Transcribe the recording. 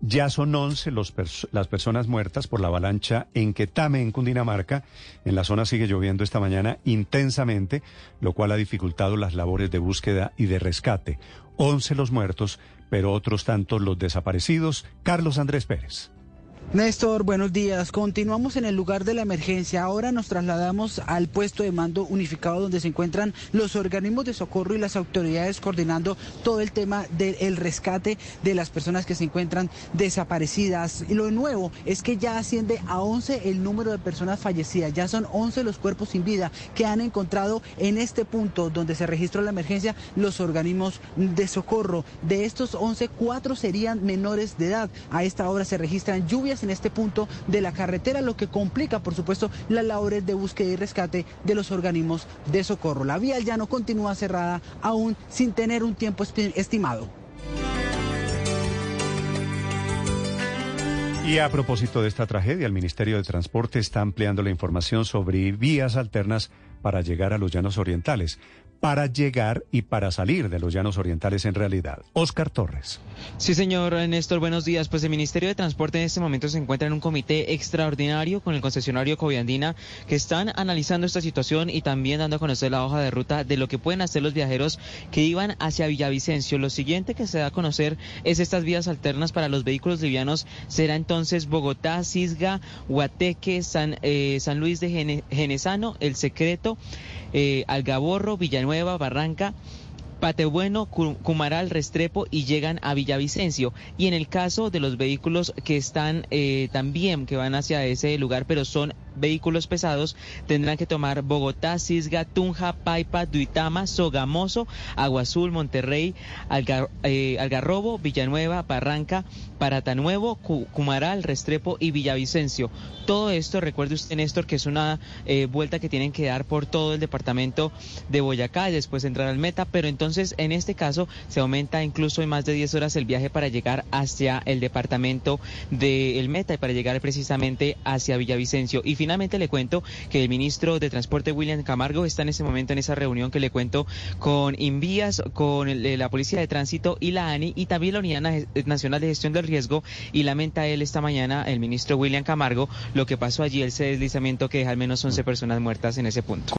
Ya son 11 los las personas muertas por la avalancha en Quetame, en Cundinamarca. En la zona sigue lloviendo esta mañana intensamente, lo cual ha dificultado las labores de búsqueda y de rescate. 11 los muertos, pero otros tantos los desaparecidos. Carlos Andrés Pérez. Néstor, buenos días. Continuamos en el lugar de la emergencia. Ahora nos trasladamos al puesto de mando unificado donde se encuentran los organismos de socorro y las autoridades coordinando todo el tema del rescate de las personas que se encuentran desaparecidas. Y lo nuevo es que ya asciende a 11 el número de personas fallecidas. Ya son 11 los cuerpos sin vida que han encontrado en este punto donde se registró la emergencia los organismos de socorro. De estos 11, cuatro serían menores de edad. A esta hora se registran lluvias en este punto de la carretera, lo que complica, por supuesto, las labores de búsqueda y rescate de los organismos de socorro. La vía ya no continúa cerrada aún sin tener un tiempo estimado. Y a propósito de esta tragedia, el Ministerio de Transporte está ampliando la información sobre vías alternas para llegar a los llanos orientales para llegar y para salir de los llanos orientales en realidad. Oscar Torres. Sí, señor Néstor, buenos días. Pues el Ministerio de Transporte en este momento se encuentra en un comité extraordinario con el concesionario Coviandina que están analizando esta situación y también dando a conocer la hoja de ruta de lo que pueden hacer los viajeros que iban hacia Villavicencio. Lo siguiente que se da a conocer es estas vías alternas para los vehículos livianos. Será entonces Bogotá, Cisga, Huateque, San, eh, San Luis de Genesano, El Secreto, eh, Algaborro, Villanueva Nueva, Barranca, Patebueno, Cumaral, Restrepo y llegan a Villavicencio. Y en el caso de los vehículos que están eh, también, que van hacia ese lugar, pero son vehículos pesados, tendrán que tomar Bogotá, Cisga, Tunja, Paipa, Duitama, Sogamoso, Agua Azul, Monterrey, eh, Algarrobo, Villanueva, Barranca, Paratanuevo, Cumaral, Restrepo y Villavicencio. Todo esto, recuerde usted, Néstor, que es una eh, vuelta que tienen que dar por todo el departamento de Boyacá y después entrar al Meta, pero entonces en este caso se aumenta incluso en más de 10 horas el viaje para llegar hacia el departamento del Meta y para llegar precisamente hacia Villavicencio. Finalmente le cuento que el ministro de Transporte, William Camargo, está en ese momento en esa reunión que le cuento con Invías, con la Policía de Tránsito y la ANI y también la Unidad Nacional de Gestión del Riesgo y lamenta él esta mañana, el ministro William Camargo, lo que pasó allí, ese deslizamiento que deja al menos 11 personas muertas en ese punto.